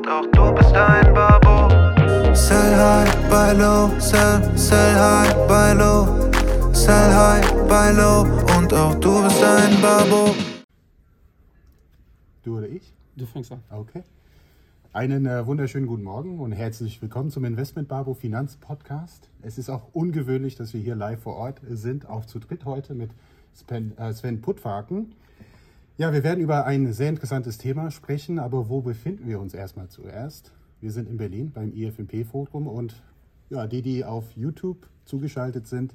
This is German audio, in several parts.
und auch du bist ein Babo. Sell high, buy low, sell, sell high, buy low. Sell high, buy low und auch du bist ein Babo. Du oder ich? Du fängst an. Okay. Einen äh, wunderschönen guten Morgen und herzlich willkommen zum Investment Babo Finanz Podcast. Es ist auch ungewöhnlich, dass wir hier live vor Ort sind, auch zu dritt heute mit Sven, äh, Sven Puttwagen. Ja, wir werden über ein sehr interessantes Thema sprechen, aber wo befinden wir uns erstmal zuerst? Wir sind in Berlin beim IFMP-Forum und ja, die, die auf YouTube zugeschaltet sind,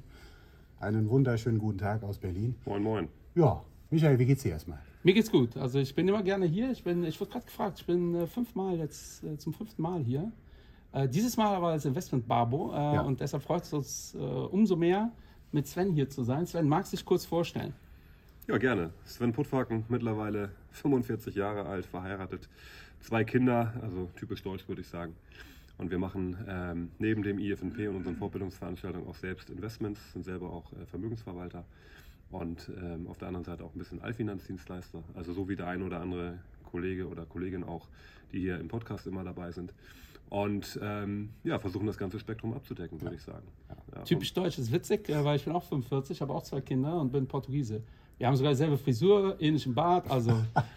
einen wunderschönen guten Tag aus Berlin. Moin, moin. Ja, Michael, wie geht's dir erstmal? Mir geht's gut. Also ich bin immer gerne hier. Ich bin, ich wurde gerade gefragt, ich bin äh, fünfmal jetzt äh, zum fünften Mal hier. Äh, dieses Mal aber als Investment Barbo äh, Ja. und deshalb freut es uns äh, umso mehr, mit Sven hier zu sein. Sven, magst du dich kurz vorstellen? Ja, gerne. Sven Puttwaken, mittlerweile 45 Jahre alt, verheiratet, zwei Kinder, also typisch deutsch würde ich sagen. Und wir machen ähm, neben dem IFNP und unseren Fortbildungsveranstaltungen auch selbst Investments, sind selber auch äh, Vermögensverwalter und ähm, auf der anderen Seite auch ein bisschen Allfinanzdienstleister. Also so wie der ein oder andere Kollege oder Kollegin auch, die hier im Podcast immer dabei sind. Und ähm, ja, versuchen das ganze Spektrum abzudecken, würde ich sagen. Ja, Typisch deutsch ist witzig, äh, weil ich bin auch 45, habe auch zwei Kinder und bin Portugiese. Wir haben sogar dieselbe Frisur, ähnlichen Bart. Also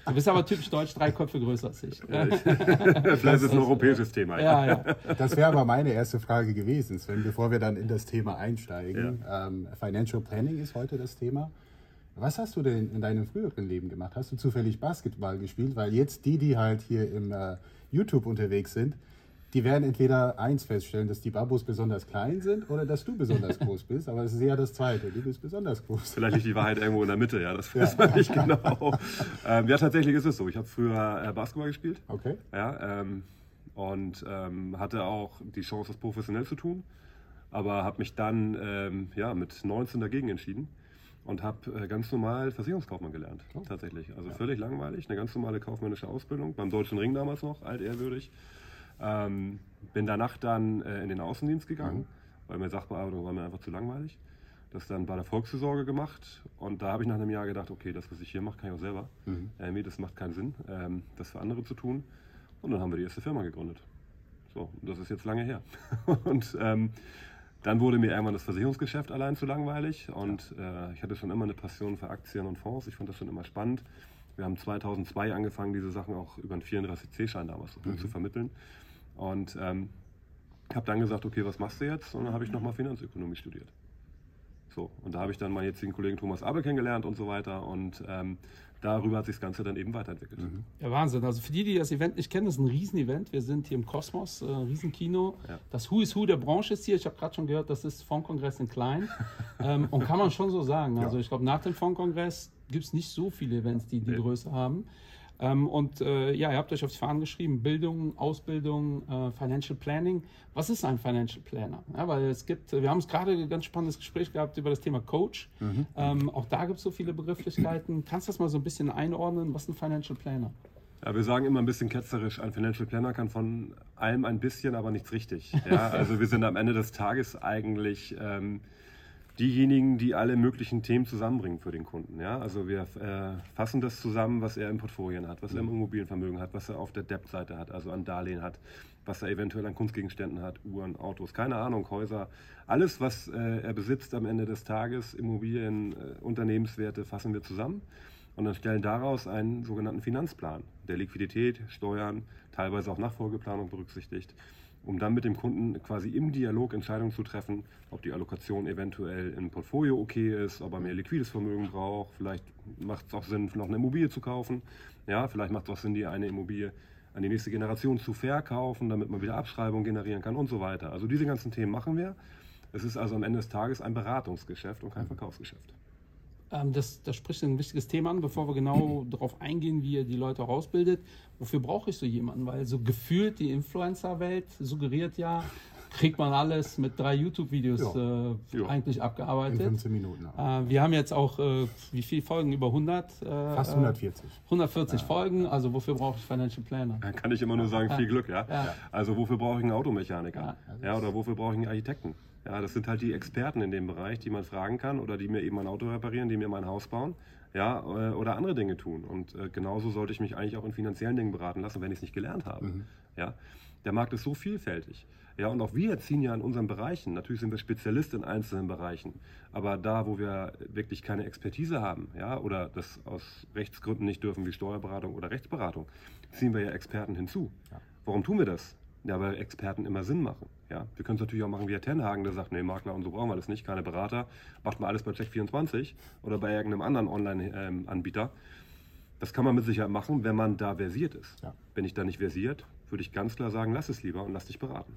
du bist aber typisch deutsch, drei Köpfe größer als ich. Vielleicht ist es ein europäisches Thema. Ja, ja. Das wäre aber meine erste Frage gewesen, Sven, bevor wir dann in das Thema einsteigen. Ähm, Financial Planning ist heute das Thema. Was hast du denn in deinem früheren Leben gemacht? Hast du zufällig Basketball gespielt? Weil jetzt die, die halt hier im äh, YouTube unterwegs sind, die werden entweder eins feststellen, dass die Babos besonders klein sind oder dass du besonders groß bist. Aber es ist eher das Zweite. Du bist besonders groß. Vielleicht liegt die Wahrheit irgendwo in der Mitte, ja, das weiß man nicht genau. ähm, ja, tatsächlich ist es so. Ich habe früher äh, Basketball gespielt. Okay. Ja, ähm, und ähm, hatte auch die Chance, das professionell zu tun. Aber habe mich dann ähm, ja, mit 19 dagegen entschieden und habe äh, ganz normal Versicherungskaufmann gelernt. Tatsächlich. Also völlig langweilig. Eine ganz normale kaufmännische Ausbildung. Beim Deutschen Ring damals noch, altehrwürdig. Ähm, bin danach dann äh, in den Außendienst gegangen, weil mir Sachbearbeitung war mir einfach zu langweilig. Das dann bei der Volksvorsorge gemacht und da habe ich nach einem Jahr gedacht, okay, das, was ich hier mache, kann ich auch selber. Irgendwie, das macht keinen Sinn, ähm, das für andere zu tun. Und dann haben wir die erste Firma gegründet. So, das ist jetzt lange her. und ähm, dann wurde mir irgendwann das Versicherungsgeschäft allein zu langweilig und äh, ich hatte schon immer eine Passion für Aktien und Fonds. Ich fand das schon immer spannend. Wir haben 2002 angefangen, diese Sachen auch über einen 34C-Schein damals zu vermitteln. Und ähm, habe dann gesagt, okay, was machst du jetzt? Und dann habe ich nochmal Finanzökonomie studiert. So, und da habe ich dann meinen jetzigen Kollegen Thomas Abel kennengelernt und so weiter. Und ähm, darüber hat sich das Ganze dann eben weiterentwickelt. Ja, Wahnsinn. Also für die, die das Event nicht kennen, das ist ein Riesenevent. Wir sind hier im Kosmos, äh, Riesenkino. Ja. Das Who is Who der Branche ist hier. Ich habe gerade schon gehört, das ist Fondkongress in klein. ähm, und kann man schon so sagen. Also ich glaube, nach dem Fondkongress gibt es nicht so viele Events, die die Nee. Größe haben. Ähm, und äh, ja, ihr habt euch auf die Fahnen geschrieben, Bildung, Ausbildung, äh, Financial Planning. Was ist ein Financial Planner? Ja, weil es gibt, wir haben es gerade ein ganz spannendes Gespräch gehabt über das Thema Coach. Ähm, auch da gibt es so viele Begrifflichkeiten. Kannst du das mal so ein bisschen einordnen? Was ist ein Financial Planner? Ja, wir sagen immer ein bisschen ketzerisch, ein Financial Planner kann von allem ein bisschen, aber nichts richtig. Ja, also wir sind am Ende des Tages eigentlich ähm, diejenigen, die alle möglichen Themen zusammenbringen für den Kunden. Ja, also wir äh, fassen das zusammen, was er im Portfolien hat, was er im Immobilienvermögen hat, was er auf der Debt-Seite hat, also an Darlehen hat, was er eventuell an Kunstgegenständen hat, Uhren, Autos, keine Ahnung, Häuser. Alles, was äh, er besitzt am Ende des Tages, Immobilien, äh, Unternehmenswerte, fassen wir zusammen und dann stellen daraus einen sogenannten Finanzplan, der Liquidität, Steuern, teilweise auch Nachfolgeplanung berücksichtigt, um dann mit dem Kunden quasi im Dialog Entscheidungen zu treffen, ob die Allokation eventuell im Portfolio okay ist, ob er mehr liquides Vermögen braucht, vielleicht macht es auch Sinn, noch eine Immobilie zu kaufen, ja, vielleicht macht es auch Sinn, die eine Immobilie an die nächste Generation zu verkaufen, damit man wieder Abschreibung generieren kann und so weiter. Also diese ganzen Themen machen wir. Es ist also am Ende des Tages ein Beratungsgeschäft und kein Verkaufsgeschäft. Ähm, das, das spricht ein wichtiges Thema an, bevor wir genau darauf eingehen, wie ihr die Leute auch ausbildet. Wofür brauche ich so jemanden? Weil so gefühlt die Influencer-Welt suggeriert ja, kriegt man alles mit drei YouTube-Videos Ja. äh, Ja. eigentlich In abgearbeitet. 15 Minuten. Äh, wir haben jetzt auch, äh, wie viele Folgen? Über 100? Äh, Fast 140. 140 Folgen. Also wofür brauche ich Financial Planner? Da kann ich immer nur sagen, viel Glück, ja. Ja. Also wofür brauche ich einen Automechaniker? Ja. Ja, oder wofür brauche ich einen Architekten? Ja, das sind halt die Experten in dem Bereich, die man fragen kann oder die mir eben mein Auto reparieren, die mir mein Haus bauen, ja, äh, oder andere Dinge tun. Und äh, genauso sollte ich mich eigentlich auch in finanziellen Dingen beraten lassen, wenn ich es nicht gelernt habe. Ja? Der Markt ist so vielfältig. Ja, und auch wir ziehen ja in unseren Bereichen. Natürlich sind wir Spezialist in einzelnen Bereichen. Aber da, wo wir wirklich keine Expertise haben, ja, oder das aus Rechtsgründen nicht dürfen, wie Steuerberatung oder Rechtsberatung, ziehen wir ja Experten hinzu. Ja. Warum tun wir das? Ja, weil Experten immer Sinn machen. Ja, wir können es natürlich auch machen wie Herr Tenhagen, der sagt, nee, Makler und so brauchen wir das nicht, keine Berater, macht mal alles bei Check24 oder bei irgendeinem anderen Online-Anbieter. Das kann man mit Sicherheit machen, wenn man da versiert ist. Ja. Wenn ich da nicht versiert, würde ich ganz klar sagen, lass es lieber und lass dich beraten.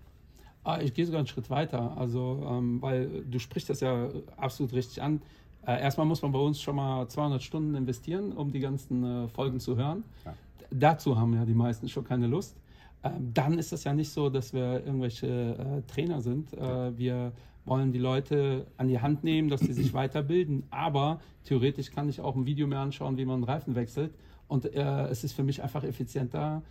Ah, ich gehe sogar einen Schritt weiter, also ähm, weil du sprichst das ja absolut richtig an. Äh, erstmal muss man bei uns schon mal 200 Stunden investieren, um die ganzen äh, Folgen zu hören. Ja. Dazu haben ja die meisten schon keine Lust. Ähm, dann ist es ja nicht so, dass wir irgendwelche äh, Trainer sind. Äh, wir wollen die Leute an die Hand nehmen, dass sie sich weiterbilden. Aber theoretisch kann ich auch ein Video mehr anschauen, wie man einen Reifen wechselt. Und äh, es ist für mich einfach effizienter,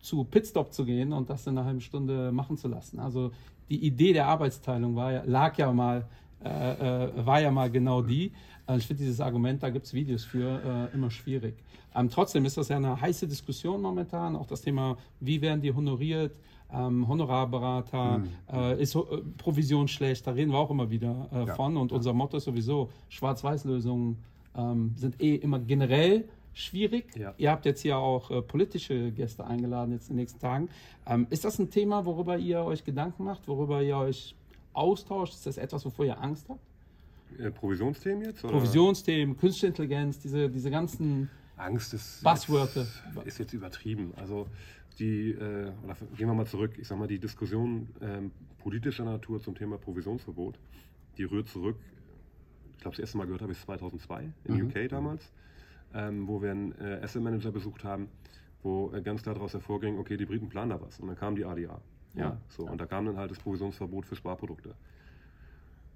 zu Pitstop zu gehen und das in einer halben Stunde machen zu lassen. Also die Idee der Arbeitsteilung war lag ja mal, äh, äh, war ja mal genau die. Also ich finde dieses Argument, da gibt es Videos für, äh, immer schwierig. Ähm, trotzdem ist das ja eine heiße Diskussion momentan, auch das Thema, wie werden die honoriert, ähm, Honorarberater, mhm. äh, ist äh, Provision schlecht, da reden wir auch immer wieder äh, ja. von und unser Motto ist sowieso, Schwarz-Weiß-Lösungen ähm, sind eh immer generell schwierig. Ja. Ihr habt jetzt hier auch äh, politische Gäste eingeladen jetzt in den nächsten Tagen. Ähm, ist das ein Thema, worüber ihr euch Gedanken macht, worüber ihr euch austauscht? Ist das etwas, wovor ihr Angst habt? Äh, Provisionsthemen jetzt? Oder? Provisionsthemen, Künstliche Intelligenz, diese, diese ganzen Angst ist, Buzzwörter. Ist, ist jetzt übertrieben. Also die, äh, gehen wir mal zurück, ich sag mal, die Diskussion ähm, politischer Natur zum Thema Provisionsverbot, die rührt zurück, ich glaube, das erste Mal gehört habe ich 2002 in mhm. UK damals ähm, wo wir einen äh, Asset Manager besucht haben, wo äh, ganz klar daraus hervorging, okay, die Briten planen da was. Und dann kam die ADA. Ja, ja so. Ja. Und da kam dann halt das Provisionsverbot für Sparprodukte.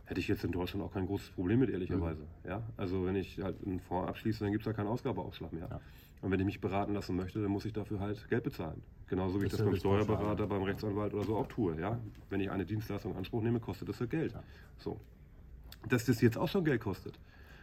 Hätte ich jetzt in Deutschland auch kein großes Problem mit, ehrlicherweise. Mhm. Ja, also wenn ich halt einen Fonds abschließe, dann gibt es da keinen Ausgabeaufschlag mehr. Ja. Und wenn ich mich beraten lassen möchte, dann muss ich dafür halt Geld bezahlen. Genauso wie das ich das beim Steuerberater, beim Rechtsanwalt oder so auch tue. Ja? Wenn ich eine Dienstleistung in Anspruch nehme, kostet das ja Geld. So. Dass das jetzt auch schon Geld kostet,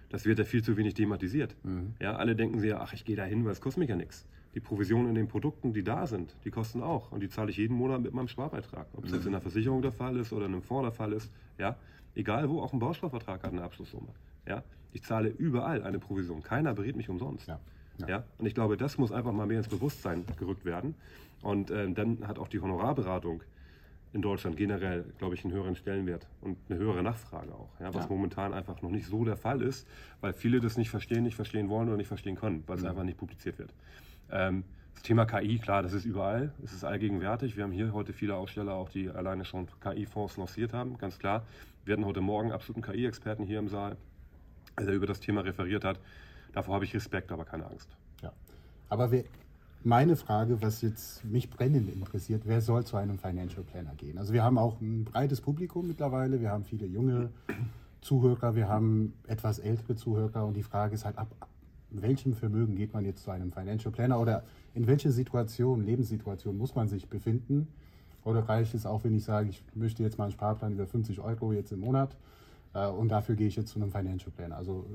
das wird ja viel zu wenig thematisiert. Mhm. Ja, alle denken sich ja, ach, ich gehe da hin, weil es kostet mich ja nichts. Die Provisionen in den Produkten, die da sind, die kosten auch. Und die zahle ich jeden Monat mit meinem Sparbeitrag. Ob es mhm. jetzt in der Versicherung der Fall ist oder in einem Fonds der Fall ist. Ja, egal wo, auch ein Bausparvertrag hat eine Abschlusssumme. Ja, ich zahle überall eine Provision. Keiner berät mich umsonst. Ja. Ja. ja. Und ich glaube, das muss einfach mal mehr ins Bewusstsein gerückt werden. Und äh, dann hat auch die Honorarberatung in Deutschland generell, glaube ich, einen höheren Stellenwert und eine höhere Nachfrage auch. Ja, was ja. momentan einfach noch nicht so der Fall ist, weil viele das nicht verstehen, nicht verstehen wollen oder nicht verstehen können, weil es mhm. einfach nicht publiziert wird. Ähm, das Thema KI, klar, das ist überall, es ist allgegenwärtig. Wir haben hier heute viele Aussteller, auch die alleine schon KI-Fonds lanciert haben, ganz klar. Wir hatten heute Morgen absoluten KI-Experten hier im Saal, der über das Thema referiert hat. Davor habe ich Respekt, aber keine Angst. Ja. Aber wir meine Frage, was jetzt mich brennend interessiert, wer soll zu einem Financial Planner gehen? Also wir haben auch ein breites Publikum mittlerweile, wir haben viele junge Zuhörer, wir haben etwas ältere Zuhörer und die Frage ist halt, ab welchem Vermögen geht man jetzt zu einem Financial Planner oder in welcher Situation, Lebenssituation muss man sich befinden? Oder reicht es auch, wenn ich sage, ich möchte jetzt mal einen Sparplan über 50 Euro jetzt im Monat äh, und dafür gehe ich jetzt zu einem Financial Planner? Also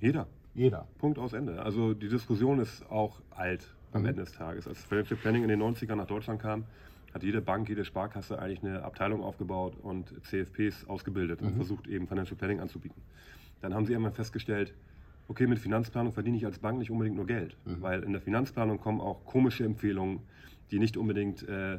jeder. Jeder. Punkt aus Ende. Also die Diskussion ist auch alt am mhm. Ende des Tages. Als Financial Planning in den 90ern nach Deutschland kam, hat jede Bank, jede Sparkasse eigentlich eine Abteilung aufgebaut und CFPs ausgebildet mhm. und versucht eben Financial Planning anzubieten. Dann haben sie irgendwann festgestellt, okay, mit Finanzplanung verdiene ich als Bank nicht unbedingt nur Geld, mhm. weil in der Finanzplanung kommen auch komische Empfehlungen, die nicht unbedingt äh,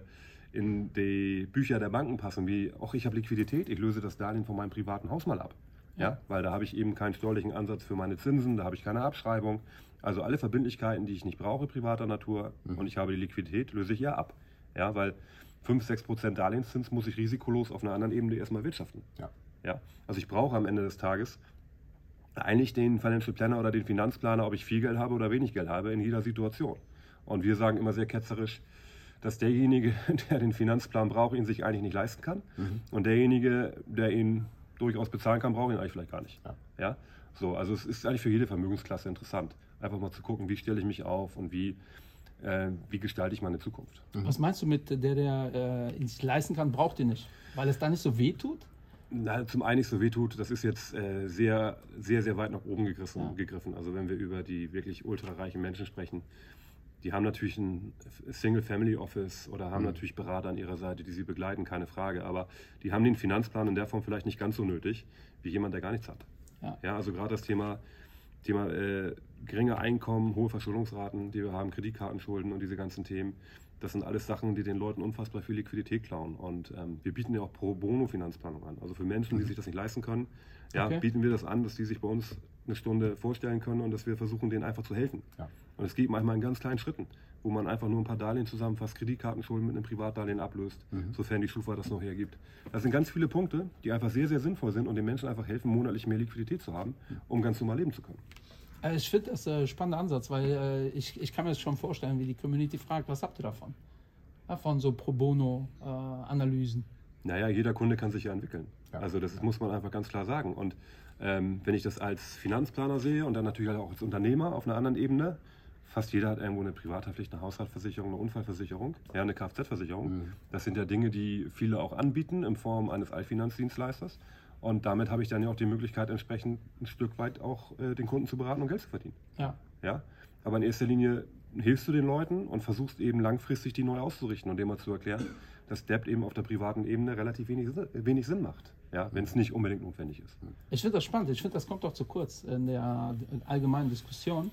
in die Bücher der Banken passen, wie, ach, ich habe Liquidität, ich löse das Darlehen von meinem privaten Haus mal ab. Ja, weil da habe ich eben keinen steuerlichen Ansatz für meine Zinsen, da habe ich keine Abschreibung. Also alle Verbindlichkeiten, die ich nicht brauche, privater Natur, mhm. und ich habe die Liquidität, löse ich ja ab. Ja, weil 5, 6 Prozent Darlehenszins muss ich risikolos auf einer anderen Ebene erstmal wirtschaften. Ja. Ja, also ich brauche am Ende des Tages eigentlich den Financial Planner oder den Finanzplaner, ob ich viel Geld habe oder wenig Geld habe, in jeder Situation. Und wir sagen immer sehr ketzerisch, dass derjenige, der den Finanzplan braucht, ihn sich eigentlich nicht leisten kann. Mhm. Und derjenige, der ihn durchaus bezahlen kann, braucht ihn eigentlich vielleicht gar nicht. Ja. ja. So, also es ist eigentlich für jede Vermögensklasse interessant einfach mal zu gucken, wie stelle ich mich auf und wie, äh, wie gestalte ich meine Zukunft. Mhm. Was meinst du mit der, der äh, ihn sich leisten kann, braucht ihr nicht? Weil es da nicht so weh tut? Na, zum einen nicht so weh tut, das ist jetzt äh, sehr, sehr, sehr weit nach oben gegriffen, ja. gegriffen. Also wenn wir über die wirklich ultrareichen Menschen sprechen, die haben natürlich ein Single-Family-Office oder haben mhm. natürlich Berater an ihrer Seite, die sie begleiten, keine Frage. Aber die haben den Finanzplan in der Form vielleicht nicht ganz so nötig wie jemand, der gar nichts hat. Ja, ja also gerade das Thema, Thema äh, geringe Einkommen, hohe Verschuldungsraten, die wir haben, Kreditkartenschulden und diese ganzen Themen. Das sind alles Sachen, die den Leuten unfassbar viel Liquidität klauen. Und ähm, wir bieten ja auch Pro Bono Finanzplanung an. Also für Menschen, die mhm. sich das nicht leisten können, ja, okay. bieten wir das an, dass die sich bei uns eine Stunde vorstellen können und dass wir versuchen, denen einfach zu helfen. Ja. Und es geht manchmal in ganz kleinen Schritten, wo man einfach nur ein paar Darlehen zusammenfasst, Kreditkartenschulden mit einem Privatdarlehen ablöst, mhm. sofern die Schufa das noch hergibt. Das sind ganz viele Punkte, die einfach sehr, sehr sinnvoll sind und den Menschen einfach helfen, monatlich mehr Liquidität zu haben, um ganz normal leben zu können. Äh, ich finde das ein spannender Ansatz, weil äh, ich, ich kann mir das schon vorstellen, wie die Community fragt, was habt ihr davon? Ja, von so Pro Bono-Analysen. Äh, naja, jeder Kunde kann sich ja entwickeln. Ja. Also das muss man einfach ganz klar sagen. Und ähm, wenn ich das als Finanzplaner sehe und dann natürlich auch als Unternehmer auf einer anderen Ebene, fast jeder hat irgendwo eine Privathaftpflicht, eine Haushaltsversicherung, eine Unfallversicherung, ja, eine Kfz-Versicherung. Mhm. Das sind ja Dinge, die viele auch anbieten in Form eines Allfinanzdienstleisters. Und damit habe ich dann ja auch die Möglichkeit, entsprechend ein Stück weit auch äh, den Kunden zu beraten und Geld zu verdienen. Ja. ja. Aber in erster Linie hilfst du den Leuten und versuchst eben langfristig die neu auszurichten und dem mal zu erklären, dass Debt eben auf der privaten Ebene relativ wenig, wenig Sinn macht, ja, wenn es nicht unbedingt notwendig ist. Ich finde das spannend. Ich finde, das kommt doch zu kurz in der allgemeinen Diskussion.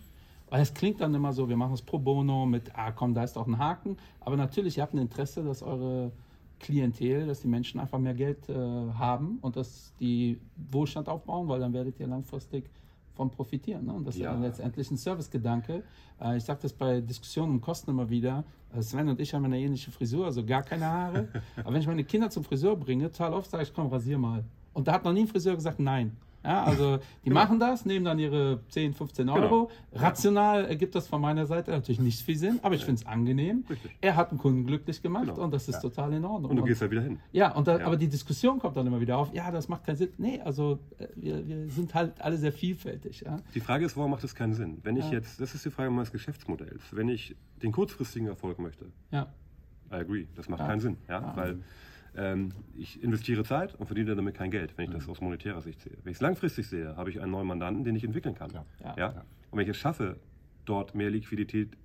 Weil es klingt dann immer so, wir machen es pro bono mit, ah komm, da ist auch ein Haken. Aber natürlich, ihr habt ein Interesse, dass eure Klientel, dass die Menschen einfach mehr Geld äh, haben und dass die Wohlstand aufbauen, weil dann werdet ihr langfristig von profitieren. Ne? Und das ja. ist dann letztendlich ein Servicegedanke. Äh, ich sage das bei Diskussionen um Kosten immer wieder. Äh, Sven und ich haben eine ähnliche Frisur, also gar keine Haare. Aber wenn ich meine Kinder zum Friseur bringe, total oft sage ich, komm, rasier mal. Und da hat noch nie ein Friseur gesagt, nein. Ja, also die genau. machen das, nehmen dann ihre 10, 15 Euro. Genau. Rational ergibt das von meiner Seite natürlich nicht viel Sinn, aber ich finde es angenehm. Richtig. Er hat einen Kunden glücklich gemacht genau. und das ist ja. total in Ordnung. Und du gehst ja wieder hin. Ja, und da, ja. aber die Diskussion kommt dann immer wieder auf, ja, das macht keinen Sinn. Nee, also äh, wir, wir sind halt alle sehr vielfältig. Ja. Die Frage ist, warum macht das keinen Sinn? Wenn ich jetzt, das ist die Frage meines Geschäftsmodells, wenn ich den kurzfristigen Erfolg möchte, ja. I agree, das macht keinen Sinn. Ja, weil ähm, ich investiere Zeit und verdiene damit kein Geld, wenn ich das mhm. aus monetärer Sicht sehe. Wenn ich es langfristig sehe, habe ich einen neuen Mandanten, den ich entwickeln kann. Ja. Ja. ja. Und wenn ich es schaffe, dort mehr Liquidität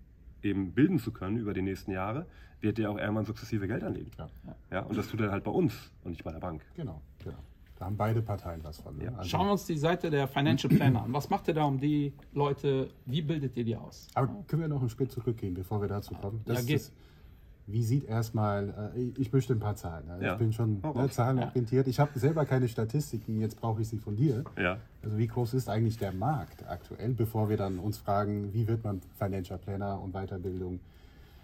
eben bilden zu können über die nächsten Jahre, wird der auch irgendwann sukzessive Geld anlegen. Ja. ja. Und das tut er halt bei uns und nicht bei der Bank. Genau, genau. Da haben beide Parteien was von. Ne? Ja. Also Schauen wir uns die Seite der Financial Planner an. Was macht ihr da um die Leute? Wie bildet ihr die aus? Aber können wir noch einen Schritt zurückgehen, bevor wir dazu kommen? Das ja, geht. Ist, wie sieht erstmal, äh, ich möchte ein paar Zahlen. Also ja. Ich bin schon oh, ne, zahlenorientiert. Ich habe selber keine Statistiken, jetzt brauche ich sie von dir. Ja. Also wie groß ist eigentlich der Markt aktuell, bevor wir dann uns fragen, wie wird man Financial Planner und Weiterbildung?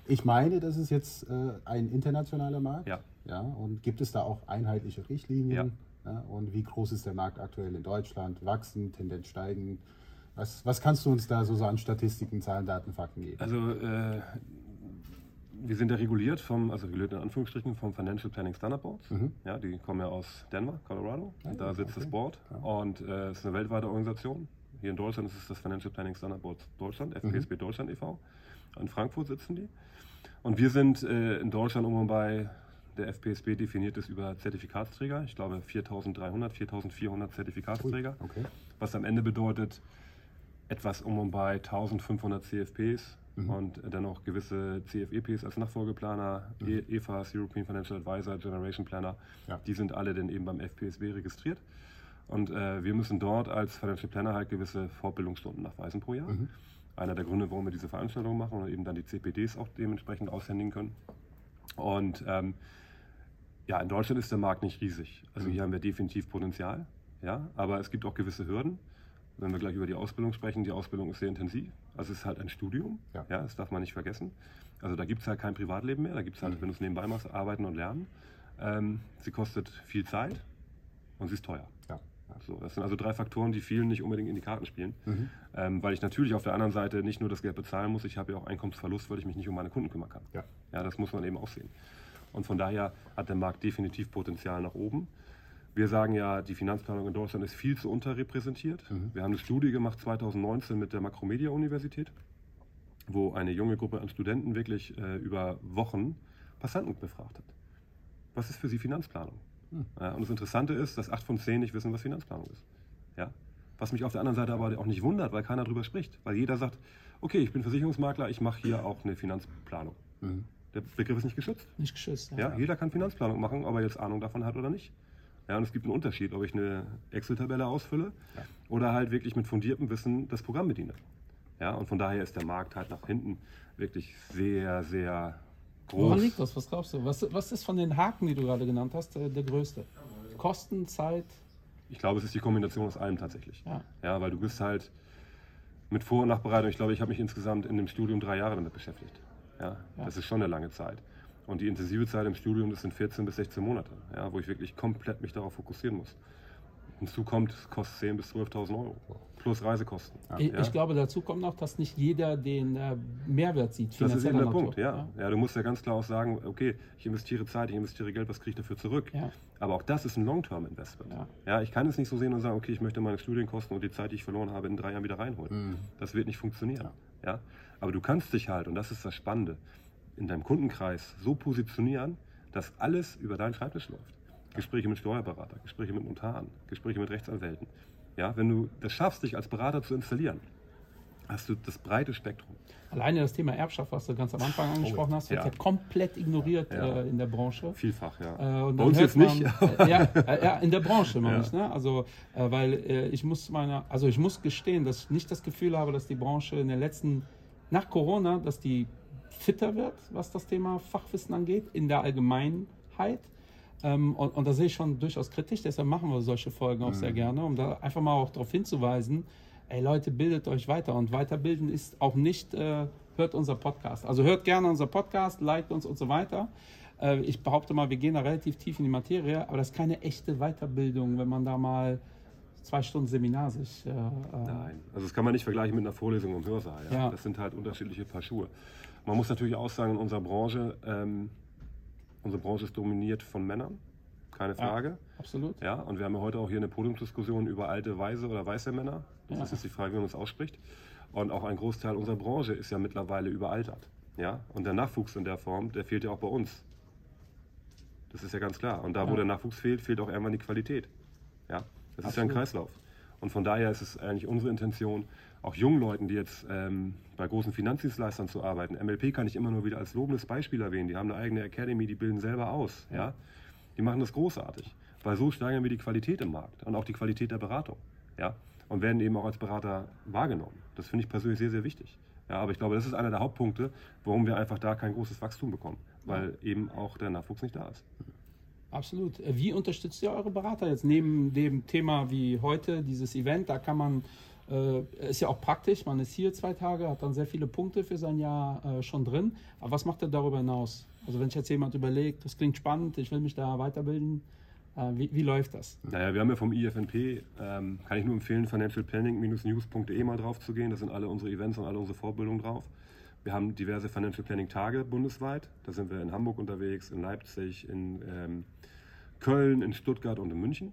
Ich meine, das ist jetzt äh, ein internationaler Markt. Ja. ja. Und gibt es da auch einheitliche Richtlinien? Ja. ja. Und wie groß ist der Markt aktuell in Deutschland? Wachsen, Tendenz steigend? Was, was kannst du uns da so an Statistiken, Zahlen, Daten, Fakten geben? Also äh, wir sind ja reguliert vom, also reguliert in Anführungsstrichen vom Financial Planning Standard Board. Mhm. Ja, die kommen ja aus Denver, Colorado. Ja, da sitzt okay. das Board ja. und äh, es ist eine weltweite Organisation. Hier in Deutschland ist es das Financial Planning Standard Board Deutschland, FPSB mhm. Deutschland e.V. In Frankfurt sitzen die. Und wir sind äh, in Deutschland um und bei der FPSB definiert es über Zertifikatsträger. Ich glaube 4300, 4400 Zertifikatsträger. Okay. Was am Ende bedeutet, etwas um und bei 1500 CFPs mhm. und dann noch gewisse CFEPs als Nachfolgeplaner, mhm. E EFAs, European Financial Advisor, Generation Planner, ja. die sind alle dann eben beim FPSB registriert. Und äh, wir müssen dort als Financial Planner halt gewisse Fortbildungsstunden nachweisen pro Jahr. Mhm. Einer der Gründe, warum wir diese Veranstaltungen machen und eben dann die CPDs auch dementsprechend aushändigen können. Und ähm, ja, in Deutschland ist der Markt nicht riesig. Also mhm. hier haben wir definitiv Potenzial, ja, aber es gibt auch gewisse Hürden. Wenn wir gleich über die Ausbildung sprechen, die Ausbildung ist sehr intensiv. Also es ist halt ein Studium, ja, ja das darf man nicht vergessen. Also da gibt es halt kein Privatleben mehr, da gibt es halt, mhm. wenn du es nebenbei machst, arbeiten und lernen. Ähm, sie kostet viel Zeit und sie ist teuer. Ja. So, das sind also drei Faktoren, die vielen nicht unbedingt in die Karten spielen. Mhm. Ähm, weil ich natürlich auf der anderen Seite nicht nur das Geld bezahlen muss, ich habe ja auch Einkommensverlust, weil ich mich nicht um meine Kunden kümmern kann. Ja, ja das muss man eben auch sehen. Und von daher hat der Markt definitiv Potenzial nach oben. Wir sagen ja, die Finanzplanung in Deutschland ist viel zu unterrepräsentiert. Mhm. Wir haben eine Studie gemacht 2019 mit der Makromedia Universität, wo eine junge Gruppe an Studenten wirklich äh, über Wochen Passanten befragt hat. Was ist für sie Finanzplanung? Mhm. Ja, und das Interessante ist, dass acht von zehn nicht wissen, was Finanzplanung ist. Ja? Was mich auf der anderen Seite aber auch nicht wundert, weil keiner darüber spricht. Weil jeder sagt, okay, ich bin Versicherungsmakler, ich mache hier auch eine Finanzplanung. Mhm. Der Begriff ist nicht geschützt. Nicht geschützt. Ja, jeder kann Finanzplanung machen, ob er jetzt Ahnung davon hat oder nicht. Ja, und es gibt einen Unterschied, ob ich eine Excel-Tabelle ausfülle oder halt wirklich mit fundiertem Wissen das Programm bediene. Ja, und von daher ist der Markt halt nach hinten wirklich sehr, sehr groß. Woran liegt das? Was glaubst du? Was, was ist von den Haken, die du gerade genannt hast, der, der größte? Kosten, Zeit? Ich glaube, es ist die Kombination aus allem tatsächlich. Ja. Ja, weil du bist halt mit Vor- und Nachbereitung, ich glaube, ich habe mich insgesamt in dem Studium drei Jahre damit beschäftigt. Ja, Ja. das ist schon eine lange Zeit. Und die intensive Zeit im Studium, das sind 14 bis 16 Monate, ja, wo ich wirklich komplett mich darauf fokussieren muss. Hinzu kommt, es kostet 10.000 bis 12.000 Euro. Plus Reisekosten. Ich, Ja. ich glaube, dazu kommt noch, dass nicht jeder den äh, Mehrwert sieht. Das ist eben der Natur. Punkt, ja. ja. Du musst ja ganz klar auch sagen, okay, ich investiere Zeit, ich investiere Geld, was kriege ich dafür zurück? Ja. Aber auch das ist ein Long-Term-Investment. Ja. Ja. ich kann es nicht so sehen und sagen, okay, ich möchte meine Studienkosten und die Zeit, die ich verloren habe, in drei Jahren wieder reinholen. Das wird nicht funktionieren. Ja. Aber du kannst dich halt, und das ist das Spannende, in deinem Kundenkreis so positionieren, dass alles über deinen Schreibtisch läuft. Gespräche mit Steuerberater, Gespräche mit Notaren, Gespräche mit Rechtsanwälten. Ja, wenn du das schaffst, dich als Berater zu installieren, hast du das breite Spektrum. Alleine das Thema Erbschaft, was du ganz am Anfang angesprochen hast, wird ja, Oh komplett ignoriert Ja. äh, in der Branche. Vielfach, ja. Äh, und Bei uns jetzt nicht. Man, äh, ja, äh, ja, in der Branche meine ich. Ne? Also, äh, weil äh, ich muss meine, also ich muss gestehen, dass ich nicht das Gefühl habe, dass die Branche in den letzten, nach Corona, dass die fitter wird, was das Thema Fachwissen angeht, in der Allgemeinheit. Ähm, und, und da sehe ich schon durchaus kritisch, deshalb machen wir solche Folgen auch Mhm. sehr gerne, um da einfach mal auch darauf hinzuweisen, ey Leute, bildet euch weiter. Und weiterbilden ist auch nicht, äh, hört unser Podcast. Also hört gerne unser Podcast, liked uns und so weiter. Äh, ich behaupte mal, wir gehen da relativ tief in die Materie, aber das ist keine echte Weiterbildung, wenn man da mal zwei Stunden Seminar sich. Äh, äh, Nein, also das kann man nicht vergleichen mit einer Vorlesung im Hörsaal. Ja? Ja. Das sind halt unterschiedliche Paar Schuhe. Man muss natürlich auch sagen, in unserer Branche, ähm, unsere Branche ist dominiert von Männern, keine Frage. Absolut. Ja, und wir haben ja heute auch hier eine Podiumsdiskussion über alte, weise oder weiße Männer. Das Ja. ist jetzt die Frage, wie man es ausspricht. Und auch ein Großteil unserer Branche ist ja mittlerweile überaltert. Ja, und der Nachwuchs in der Form, der fehlt ja auch bei uns. Das ist ja ganz klar. Und da, wo Ja. der Nachwuchs fehlt, fehlt auch irgendwann die Qualität. Ja, das ist ja ein Absolut. Kreislauf. Und von daher ist es eigentlich unsere Intention, auch jungen Leuten, die jetzt ähm, bei großen Finanzdienstleistern zu arbeiten. MLP kann ich immer nur wieder als lobendes Beispiel erwähnen. Die haben eine eigene Academy, die bilden selber aus. Ja? Die machen das großartig, weil so steigern wir die Qualität im Markt und auch die Qualität der Beratung. Ja? Und werden eben auch als Berater wahrgenommen. Das finde ich persönlich sehr, sehr wichtig. Ja, aber ich glaube, das ist einer der Hauptpunkte, warum wir einfach da kein großes Wachstum bekommen, weil eben auch der Nachwuchs nicht da ist. Absolut. Äh, Wie unterstützt ihr eure Berater jetzt neben dem Thema wie heute, dieses Event? Da kann man, äh, ist ja auch praktisch, man ist hier zwei Tage, hat dann sehr viele Punkte für sein Jahr äh, schon drin. Aber was macht ihr darüber hinaus? Also wenn sich jetzt jemand überlegt, das klingt spannend, ich will mich da weiterbilden, äh, wie, wie läuft das? Naja, wir haben ja vom IFNP, ähm, kann ich nur empfehlen, financialplanning-news.de mal drauf zu gehen. Da sind alle unsere Events und alle unsere Vorbildungen drauf. Wir haben diverse Financial Planning Tage bundesweit. Da sind wir in Hamburg unterwegs, in Leipzig, in ähm, Köln, in Stuttgart und in München.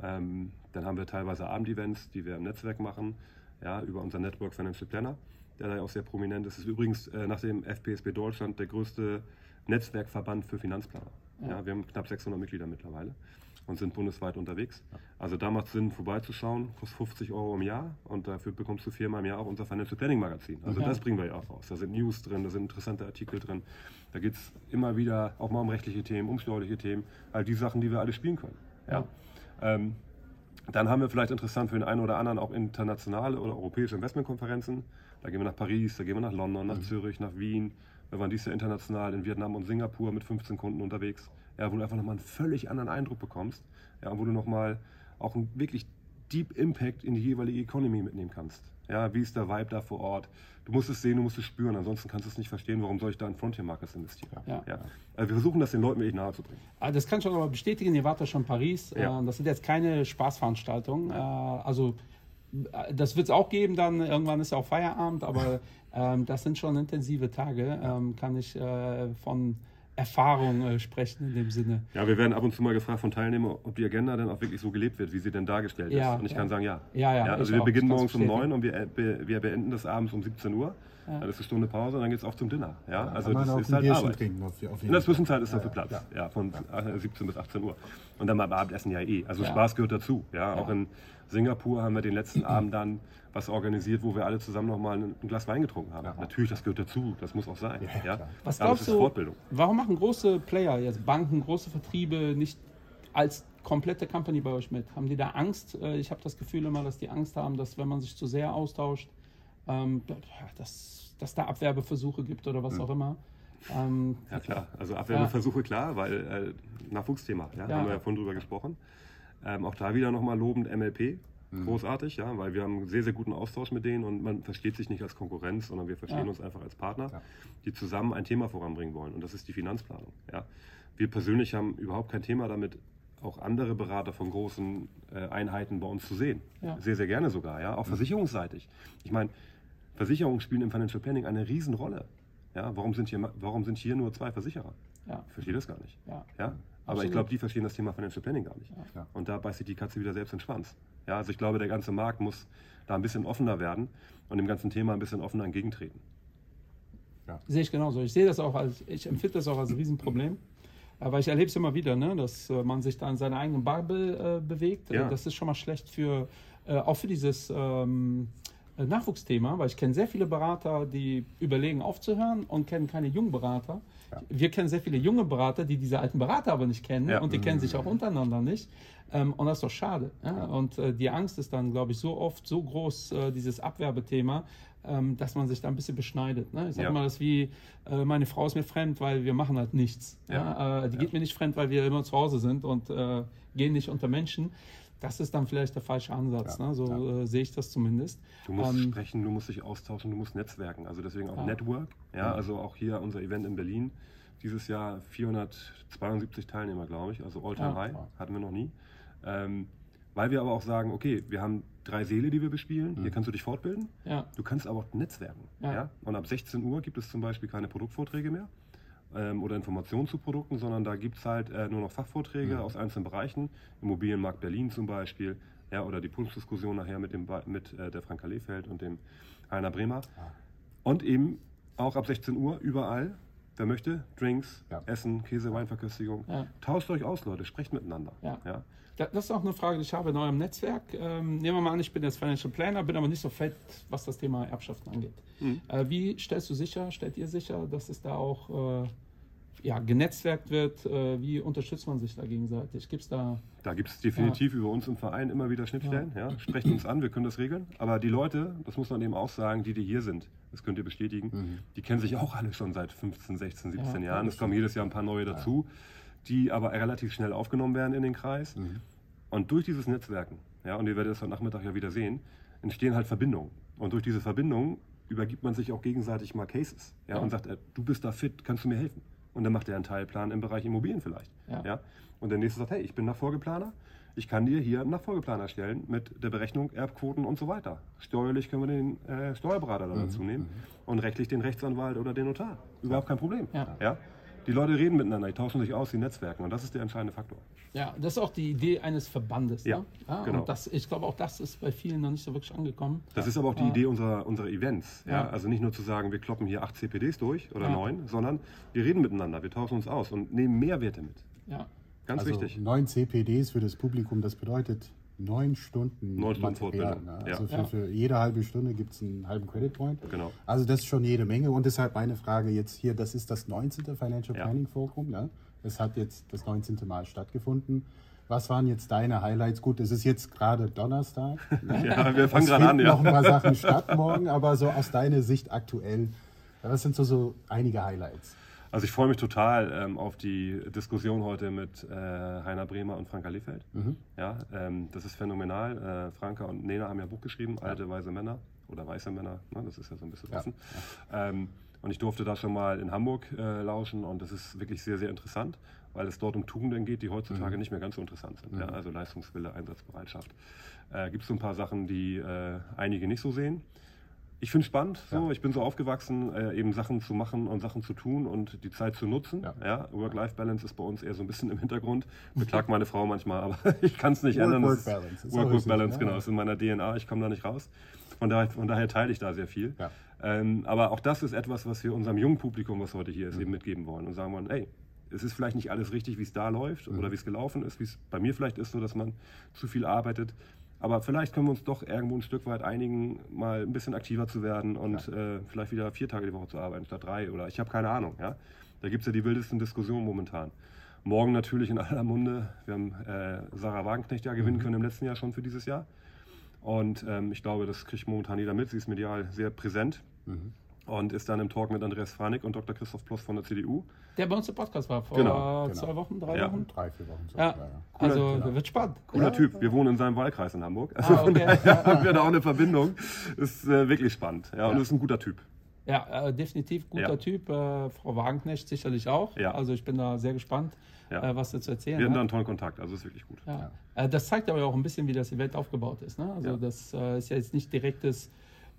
Ähm, dann haben wir teilweise Abendevents, die wir im Netzwerk machen, ja, über unser Network Financial Planner, der da ja auch sehr prominent ist. Das ist übrigens äh, nach dem FPSB Deutschland der größte Netzwerkverband für Finanzplaner. Ja. wir haben knapp 600 Mitglieder mittlerweile und sind bundesweit unterwegs. Also da macht es Sinn, vorbeizuschauen, kostet 50 Euro im Jahr und dafür bekommst du viermal im Jahr auch unser Financial Planning Magazin. Also Ja. das bringen wir ja auch raus. Da sind News drin, da sind interessante Artikel drin. Da geht es immer wieder auch mal um rechtliche Themen, um steuerliche Themen, all die Sachen, die wir alle spielen können. Ja. Ähm, dann haben wir vielleicht interessant für den einen oder anderen auch internationale oder europäische Investmentkonferenzen. Da gehen wir nach Paris, da gehen wir nach London, nach Zürich, nach Wien. Wir waren dieses Jahr international in Vietnam und Singapur mit 15 Kunden unterwegs. Ja, wo du einfach nochmal einen völlig anderen Eindruck bekommst. Ja, wo du nochmal auch einen wirklich Deep Impact in die jeweilige Economy mitnehmen kannst. Ja, wie ist der Vibe da vor Ort? Du musst es sehen, du musst es spüren, ansonsten kannst du es nicht verstehen, warum soll ich da in Frontier Markets investieren. Ja. Also wir versuchen das den Leuten wirklich nahe zu bringen. Ah, Das kann ich schon aber bestätigen, ihr wart ja schon in Paris. Ja. Äh, Das sind jetzt keine Spaßveranstaltungen. Äh, Also äh, das wird es auch geben, dann irgendwann ist ja auch Feierabend, aber ähm, das sind schon intensive Tage, ähm, kann ich von Erfahrung äh, sprechen in dem Sinne. Ja, wir werden ab und zu mal gefragt von Teilnehmern, ob die Agenda dann auch wirklich so gelebt wird, wie sie denn dargestellt Ja, ist. Und ich ja. kann sagen, ja. Ja, ja, also ich wir auch. beginnen morgens um bestätigen. 9 und wir, äh, wir beenden das abends um 17 Uhr. Dann ist eine Stunde Pause und dann geht es auch zum Dinner. Ja? Also Kann man das ist ein halt Bierchen Arbeit. trinken. Auf, auf In der. Zwischenzeit ist Ja, dafür ja, Platz, ja. ja, von äh, 17 bis 18 Uhr. Und dann beim Abendessen ja eh. Also Ja. Spaß gehört dazu. Ja? Auch in Singapur haben wir den letzten Abend dann was organisiert, wo wir alle zusammen nochmal ein, ein Glas Wein getrunken haben. Natürlich, das gehört dazu, das muss auch sein. Ja. Was Aber glaubst ist du, Fortbildung. warum machen große Player, jetzt Banken, große Vertriebe, nicht als komplette Company bei euch mit? Haben die da Angst? Äh, Ich habe das Gefühl immer, dass die Angst haben, dass wenn man sich zu sehr austauscht, ähm, ja, dass, dass da Abwerbeversuche gibt oder was auch immer. Ähm, Ja klar, also Abwerbeversuche klar, weil äh, Nachwuchsthema, ja, Ja. haben wir ja vorhin drüber gesprochen. Ähm, auch da wieder nochmal lobend MLP, Mhm. großartig, ja, weil wir haben einen sehr, sehr guten Austausch mit denen und man versteht sich nicht als Konkurrenz, sondern wir verstehen Ja. uns einfach als Partner, Ja. die zusammen ein Thema voranbringen wollen und das ist die Finanzplanung. Ja. Wir persönlich haben überhaupt kein Thema damit, auch andere Berater von großen äh, Einheiten bei uns zu sehen. Ja. Sehr, sehr gerne sogar, ja, auch versicherungsseitig. Ich meine, Versicherungen spielen im Financial Planning eine Riesenrolle. Ja, warum, sind hier, warum sind hier nur zwei Versicherer? ja, Ich verstehe das gar nicht. ja. Ja? Aber Absolut. ich glaube, die verstehen das Thema Financial Planning gar nicht. Ja. Und da beißt sich die Katze wieder selbst in den Schwanz. Ja, also ich glaube, der ganze Markt muss da ein bisschen offener werden und dem ganzen Thema ein bisschen offener entgegentreten. Sehe ich genauso. Ich sehe das auch als, ich empfinde das auch als ein Riesenproblem. Aber ich erlebe es immer wieder, ne, dass äh, man sich da in seiner eigenen Bubble äh, bewegt. Ja. Das ist schon mal schlecht für, äh, auch für dieses ähm, äh, Nachwuchsthema, weil ich kenne sehr viele Berater, die überlegen aufzuhören und kennen keine jungen Berater. Wir kennen sehr viele junge Berater, die diese alten Berater aber nicht kennen Ja. und die kennen sich auch untereinander nicht. Ähm, und das ist doch schade. Ja? Und äh, die Angst ist dann, glaube ich, so oft so groß, äh, dieses Abwerbethema, ähm, dass man sich da ein bisschen beschneidet. Ne? Ich sage Ja. mal, das wie, äh, meine Frau ist mir fremd, weil wir machen halt nichts. Ja? Äh, die geht mir nicht fremd, weil wir immer zu Hause sind und äh, gehen nicht unter Menschen. Das ist dann vielleicht der falsche Ansatz. Ja, Ne? So äh, sehe ich das zumindest. Du musst Ähm, sprechen, du musst dich austauschen, du musst netzwerken. Also deswegen auch Ja. Network. Ja, also auch hier unser Event in Berlin. Dieses Jahr 472 Teilnehmer, glaube ich. Also All-Time Ja. High. Hatten wir noch nie. Ähm, weil wir aber auch sagen, okay, wir haben drei Seele, die wir bespielen. Hier kannst du dich fortbilden. ja, Du kannst aber auch netzwerken. Ja. Ja. Und ab 16 Uhr gibt es zum Beispiel keine Produktvorträge mehr ähm, oder Informationen zu Produkten, sondern da gibt es halt äh, nur noch Fachvorträge aus einzelnen Bereichen. Immobilienmarkt Berlin zum Beispiel. Ja, oder die Pulsdiskussion nachher mit, dem, mit äh, der Franka Lehfeld und dem Heiner Bremer. Und eben auch ab 16 Uhr überall, wer möchte, Drinks, Ja. Essen, Käse, Weinverköstigung. Ja. Tauscht euch aus, Leute, sprecht miteinander. Ja. Ja. Da- Das ist auch eine Frage, die ich habe in eurem Netzwerk. Ähm, nehmen wir mal an, ich bin jetzt Financial Planner, bin aber nicht so fett, was das Thema Erbschaften angeht. Äh, wie stellst du sicher, stellt ihr sicher, dass es da auch äh, ja, genetzwerkt wird? Äh, wie unterstützt man sich da gegenseitig? Gibt es da. Da gibt es definitiv über uns im Verein immer wieder Schnittstellen. Ja. Sprecht uns an, wir können das regeln. Aber die Leute, das muss man eben auch sagen, die, die hier sind, das könnt ihr bestätigen, die kennen sich auch alle schon seit 15, 16, 17 Ja, Jahren. Es kommen jedes Jahr ein paar neue dazu, die aber relativ schnell aufgenommen werden in den Kreis. Und durch dieses Netzwerken, ja, und ihr werdet es heute Nachmittag ja wieder sehen, entstehen halt Verbindungen. Und durch diese Verbindungen übergibt man sich auch gegenseitig mal Cases ja, Ja. und sagt, äh, du bist da fit, kannst du mir helfen? Und dann macht er einen Teilplan im Bereich Immobilien vielleicht. Ja. Ja. Und der nächste sagt, hey, ich bin Nachfolgeplaner, ich kann dir hier einen Nachfolgeplan erstellen mit der Berechnung Erbquoten und so weiter. Steuerlich können wir den äh, Steuerberater da dazu nehmen und rechtlich den Rechtsanwalt oder den Notar. Überhaupt kein Problem. Ja. Ja? Die Leute reden miteinander, die tauschen sich aus, die Netzwerken und das ist der entscheidende Faktor. Ja, das ist auch die Idee eines Verbandes. Ja, ne? ja genau. Und das, ich glaube, auch das ist bei vielen noch nicht so wirklich angekommen. Das ist aber auch die Ja. Idee unserer, unserer Events. Ja? Ja. Also nicht nur zu sagen, wir kloppen hier acht CPDs durch oder Ja. neun, sondern wir reden miteinander, wir tauschen uns aus und nehmen Mehrwerte mit. Ja, Ganz also wichtig. neun CPDs für das Publikum, das bedeutet neun Stunden Neun Stunden Material. Fortbildung, Ne? ja. Also für, Ja. für jede halbe Stunde gibt es einen halben Credit Point. Genau. Also das ist schon jede Menge und deshalb meine Frage jetzt hier, das ist das 19. Financial Ja. Planning Forum. Ne? Es hat jetzt das 19. Mal stattgefunden. Was waren jetzt deine Highlights? Gut, es ist jetzt gerade Donnerstag. Ne? Ja, wir fangen gerade an, ja. noch ein paar Sachen statt morgen, aber so aus deiner Sicht aktuell, was sind so, so einige Highlights? Also ich freue mich total ähm, auf die Diskussion heute mit äh, Heiner Bremer und Franka Lehfeld. Ja, ähm, das ist phänomenal. Äh, Franka und Nena haben ja ein Buch geschrieben, Alte weise Männer oder weiße Männer, ne, das ist ja so ein bisschen Ja. offen. Ähm, und ich durfte da schon mal in Hamburg äh, lauschen und das ist wirklich sehr, sehr interessant, weil es dort um Tugenden geht, die heutzutage nicht mehr ganz so interessant sind. Ja, also Leistungswille, Einsatzbereitschaft. Äh, Gibt es so ein paar Sachen, die äh, einige nicht so sehen. Ich finde es spannend, so. ich bin so aufgewachsen, äh, eben Sachen zu machen und Sachen zu tun und die Zeit zu nutzen. Ja. Ja. Work-Life-Balance ist bei uns eher so ein bisschen im Hintergrund. Beklagt meine Frau manchmal, aber ich kann es nicht Work- ändern. Work-Work-Balance, wichtig, genau, ja. ist in meiner DNA, ich komme da nicht raus. Von daher, von daher teile ich da sehr viel. Ja. Ähm, aber auch das ist etwas, was wir unserem jungen Publikum, was heute hier ist, Mhm. eben mitgeben wollen und sagen wollen, ey, es ist vielleicht nicht alles richtig, wie es da läuft oder wie es gelaufen ist, wie es bei mir vielleicht ist, so dass man zu viel arbeitet. Aber vielleicht können wir uns doch irgendwo ein Stück weit einigen, mal ein bisschen aktiver zu werden und äh, vielleicht wieder vier Tage die Woche zu arbeiten statt drei oder ich habe keine Ahnung. Ja? Da gibt es ja die wildesten Diskussionen momentan. Morgen natürlich in aller Munde. Wir haben äh, Sarah Wagenknecht ja gewinnen können im letzten Jahr schon für dieses Jahr. Und ähm, ich glaube, das kriegt momentan jeder mit. Sie ist medial sehr präsent und ist dann im Talk mit Andreas Franik und Dr. Christoph Ploss von der CDU. Der bei uns im Podcast war vor Genau, genau. zwei Wochen, drei Ja. Wochen. Drei, vier Wochen so. Ja, ja. also genau. wird spannend. Cooler ja. Typ. Wir wohnen in seinem Wahlkreis in Hamburg. Also Ah, okay. haben wir da auch eine Verbindung. Ist äh, wirklich spannend. Ja, und Ja. ist ein guter Typ. Ja, äh, definitiv guter Ja. Typ. Äh, Frau Wagenknecht sicherlich auch. Ja. Also ich bin da sehr gespannt, Ja. äh, was sie zu erzählen Wir hatten da einen tollen Kontakt, also ist wirklich gut. Ja. Äh, das zeigt aber auch ein bisschen, wie das Event aufgebaut ist. Ne? Also Ja. das äh, ist ja jetzt nicht direktes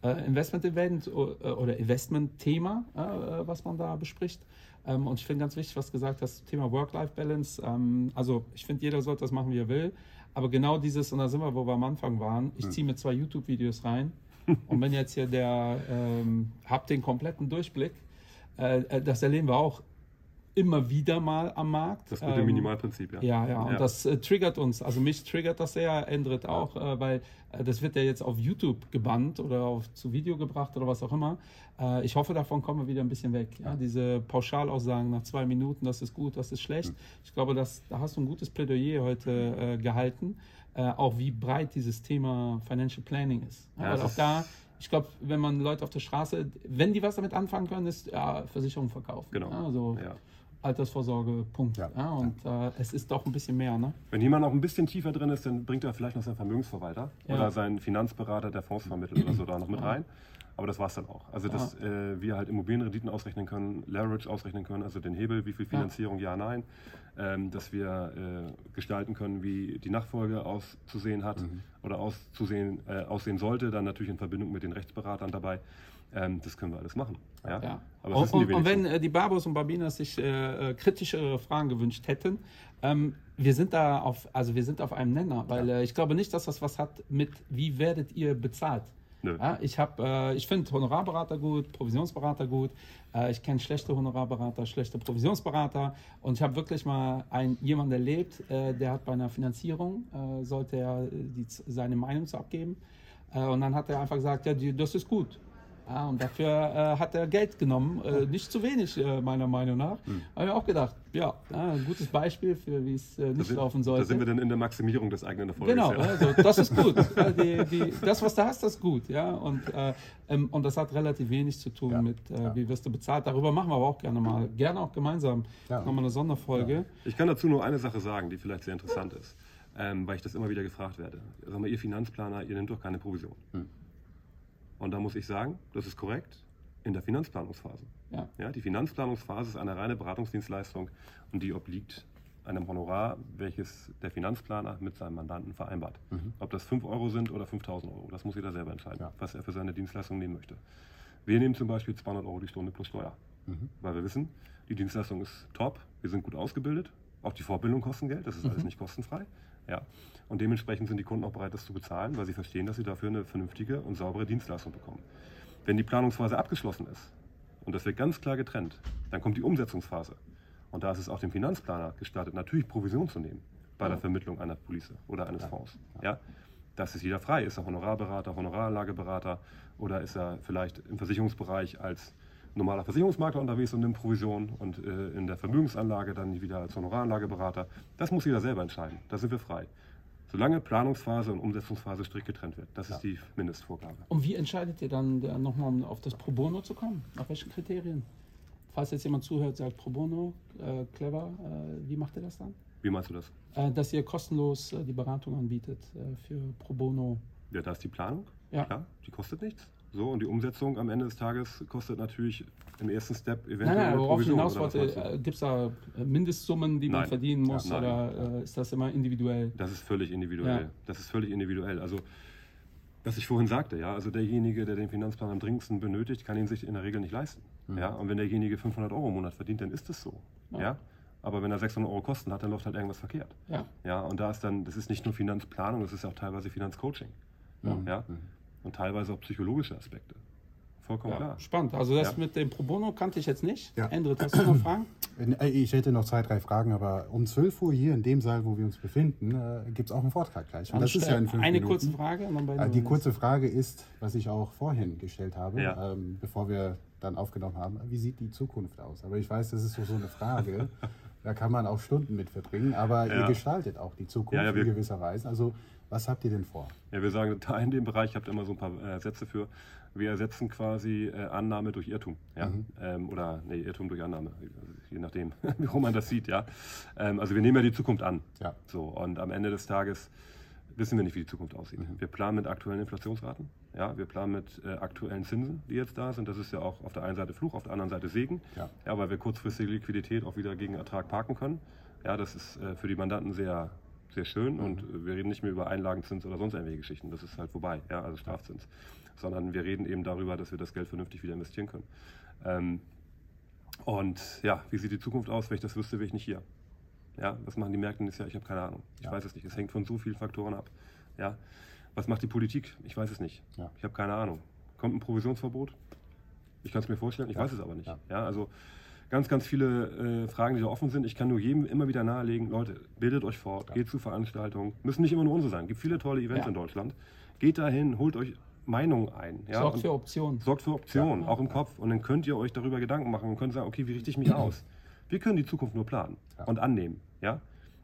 äh, Investment-Event äh, oder Investment-Thema, äh, was man da bespricht. Ähm, und ich finde ganz wichtig, was du gesagt hast, Thema Work-Life-Balance. Ähm, also ich finde, jeder sollte das machen, wie er will. Aber genau dieses, und da sind wir, wo wir am Anfang waren, ich ziehe mir zwei YouTube-Videos rein. und wenn jetzt hier der, ähm, habt den kompletten Durchblick, äh, äh, das erleben wir auch immer wieder mal am Markt. Das mit dem Ähm, Minimalprinzip, ja. ja, ja, und Ja. das äh, triggert uns. Also mich triggert das sehr, Endrit auch, äh, weil äh, das wird ja jetzt auf YouTube gebannt oder auf, zu Video gebracht oder was auch immer. Äh, ich hoffe, davon kommen wir wieder ein bisschen weg. Ja? Diese Pauschalaussagen nach zwei Minuten, das ist gut, das ist schlecht. Ich glaube, dass, da hast du ein gutes Plädoyer heute äh, gehalten, äh, auch wie breit dieses Thema Financial Planning ist. Ja, weil auch da, ich glaube, wenn man Leute auf der Straße, wenn die was damit anfangen können, ist ja, Versicherung verkaufen. Genau. Also Ja. Altersvorsorge, Punkt. Ja. Ja. und äh, es ist doch ein bisschen mehr, ne? Wenn jemand noch ein bisschen tiefer drin ist, dann bringt er vielleicht noch seinen Vermögensverwalter Ja. oder seinen Finanzberater, der Fonds vermittelt oder so da noch mit rein. Aber das war es dann auch. Also, dass äh, wir halt Immobilienrenditen ausrechnen können, Leverage ausrechnen können, also den Hebel, wie viel Finanzierung, ja, nein. Ähm, dass wir äh, gestalten können, wie die Nachfolge auszusehen hat oder auszusehen, äh, aussehen sollte, dann natürlich in Verbindung mit den Rechtsberatern dabei. Ähm, das können wir alles machen. Ja? Ja. Aber und, und, und wenn äh, die Barbos und Barbinas sich äh, äh, kritischere Fragen gewünscht hätten, ähm, wir sind da auf, also wir sind auf einem Nenner, weil äh, ich glaube nicht, dass das was hat mit, wie werdet ihr bezahlt. Ja, ich äh, ich finde Honorarberater gut, Provisionsberater gut. Äh, ich kenne schlechte Honorarberater, schlechte Provisionsberater. Und ich habe wirklich mal einen, jemanden erlebt, äh, der hat bei einer Finanzierung, äh, sollte er äh, die, seine Meinung zu abgeben. Äh, und dann hat er einfach gesagt, ja, die, das ist gut. Ja, und dafür äh, hat er Geld genommen, äh, nicht zu wenig äh, meiner Meinung nach. Habe ich auch gedacht, ja, ein gutes Beispiel für wie es äh, da nicht sind, laufen da sollte. sind wir dann in der Maximierung des eigenen Erfolgs. Genau, ja. also das ist gut. Die, die, das, was du hast, das ist gut. Ja? Und, äh, ähm, und das hat relativ wenig zu tun Ja, mit, äh, ja. wie wirst du bezahlt. Darüber machen wir aber auch gerne mal. Gerne auch gemeinsam Ja. nochmal eine Sonderfolge. Ich kann dazu nur eine Sache sagen, die vielleicht sehr interessant ist, ähm, weil ich das immer wieder gefragt werde. Sag mal, ihr Finanzplaner, ihr nehmt doch keine Provision. Hm. Und da muss ich sagen, das ist korrekt in der Finanzplanungsphase. Ja. Ja, die Finanzplanungsphase ist eine reine Beratungsdienstleistung und die obliegt einem Honorar, welches der Finanzplaner mit seinem Mandanten vereinbart. Ob das 5 Euro sind oder 5000 Euro, das muss jeder selber entscheiden, Ja. was er für seine Dienstleistung nehmen möchte. Wir nehmen zum Beispiel 200 Euro die Stunde plus Steuer, weil wir wissen, die Dienstleistung ist top, wir sind gut ausgebildet, auch die Fortbildung kostet Geld, das ist alles nicht kostenfrei. Ja. Und dementsprechend sind die Kunden auch bereit, das zu bezahlen, weil sie verstehen, dass sie dafür eine vernünftige und saubere Dienstleistung bekommen. Wenn die Planungsphase abgeschlossen ist, und das wird ganz klar getrennt, dann kommt die Umsetzungsphase. Und da ist es auch dem Finanzplaner gestattet, natürlich Provision zu nehmen bei der Vermittlung einer Police oder eines Fonds. Ja? Das ist jeder frei. Ist er Honorarberater, Honoraranlageberater oder ist er vielleicht im Versicherungsbereich als normaler Versicherungsmakler unterwegs und nimmt Provision und äh, in der Vermögensanlage dann wieder als Honoraranlageberater. Das muss jeder selber entscheiden. Da sind wir frei. Solange Planungsphase und Umsetzungsphase strikt getrennt wird. Das ist die Mindestvorgabe. Und wie entscheidet ihr dann nochmal, um auf das Pro Bono zu kommen? Nach welchen Kriterien? Falls jetzt jemand zuhört, sagt Pro Bono, äh, clever, äh, wie macht ihr das dann? Wie meinst du das? Äh, dass ihr kostenlos äh, die Beratung anbietet äh, für Pro Bono. Ja, da ist die Planung. Ja. Klar, die kostet nichts. So, und die Umsetzung am Ende des Tages kostet natürlich im ersten Step eventuell Nein, nein, worauf ich Provision. hinaus oder was wollte, äh, gibt es da Mindestsummen, die man Nein. verdienen muss Ja, oder äh, ist das immer individuell? Das ist völlig individuell. Ja. Das ist völlig individuell. Also, was ich vorhin sagte, ja, also derjenige, der den Finanzplan am dringendsten benötigt, kann ihn sich in der Regel nicht leisten. Ja, und wenn derjenige 500 Euro im Monat verdient, dann ist es so. Ja. Ja. Aber wenn er 600 Euro Kosten hat, dann läuft halt irgendwas verkehrt. Ja. Ja, und da ist dann, das ist nicht nur Finanzplanung, das ist auch teilweise Finanzcoaching. Ja. Und teilweise auch psychologische Aspekte. Vollkommen Ja, klar. spannend. Also das Ja. mit dem Pro Bono kannte ich jetzt nicht. Ja. Endrit, hast du noch Fragen? Äh, Ich hätte noch zwei, drei Fragen, aber um 12 Uhr hier in dem Saal, wo wir uns befinden, äh, gibt es auch einen Vortrag gleich. Und das ist ja in fünf Eine Minuten. kurze Frage. Und dann beenden Äh, Die kurze Frage ist, was ich auch vorhin gestellt habe, Ja. ähm, bevor wir dann aufgenommen haben, wie sieht die Zukunft aus? Aber ich weiß, das ist so, so eine Frage, da kann man auch Stunden mit verbringen, aber ihr gestaltet auch die Zukunft Ja, ja, wir- in gewisser Weise. Also was habt ihr denn vor? Ja, wir sagen da in dem Bereich, ich habe immer so ein paar äh, Sätze für, wir ersetzen quasi äh, Annahme durch Irrtum. Ja? Ähm, oder nee, Irrtum durch Annahme, je nachdem, wie rum man das sieht. Ja? Ähm, also wir nehmen ja die Zukunft an. Ja. So, und am Ende des Tages wissen wir nicht, wie die Zukunft aussieht. Mhm. Wir planen mit aktuellen Inflationsraten, ja? wir planen mit äh, aktuellen Zinsen, die jetzt da sind. Das ist ja auch auf der einen Seite Fluch, auf der anderen Seite Segen, Ja. Ja, weil wir kurzfristige Liquidität auch wieder gegen Ertrag parken können. Ja, das ist äh, für die Mandanten sehr, sehr schön und äh, wir reden nicht mehr über Einlagenzins oder sonst irgendwelche Geschichten. Das ist halt vorbei, ja, also Strafzins. Sondern wir reden eben darüber, dass wir das Geld vernünftig wieder investieren können. Ähm, und ja, wie sieht die Zukunft aus? Wenn ich das wüsste, wäre ich nicht hier. Ja, was machen die Märkte nächstes Jahr? Ich habe keine Ahnung. Ich Ja. weiß es nicht. Es hängt von so vielen Faktoren ab. Ja, was macht die Politik? Ich weiß es nicht. Ja. Ich habe keine Ahnung. Kommt ein Provisionsverbot? Ich kann es mir vorstellen, ich Ja. weiß es aber nicht. Ja. also ganz, ganz viele äh, Fragen, die da offen sind. Ich kann nur jedem immer wieder nahelegen, Leute, bildet euch fort, Ja. geht zu Veranstaltungen. Müssen nicht immer nur unsere sein. Es gibt viele tolle Events Ja. in Deutschland. Geht dahin, holt euch Meinungen ein. Ja, Sorgt und für Optionen. sorgt für Optionen, auch im Kopf. Und dann könnt ihr euch darüber Gedanken machen und könnt sagen, okay, wie richte ich mich aus? Wir können die Zukunft nur planen Ja. und annehmen. Ja?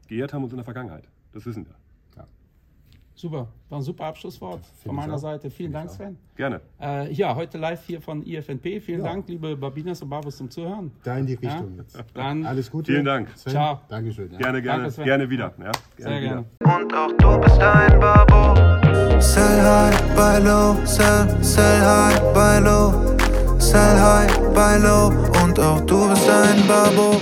Geehrt haben wir uns in der Vergangenheit. Das wissen wir. Ja. Super. War ein super Abschlusswort von meiner. Seite. Vielen Dank, Sven. Gerne. Äh, ja, heute live hier von IFNP. Vielen Ja. Dank, liebe Babinas und Babus, zum Zuhören. Da in die Ja. Richtung jetzt. Dann Alles Gute. Vielen Dank. Sven, Ciao. Dankeschön. Ja. Gerne, gerne, Danke, gerne wieder. Ja? sehr wieder. gerne. Und auch du bist ein Babo. Sell high, buy low, sell, sell high, buy low. Sell high, buy low. Und auch du bist ein Babo.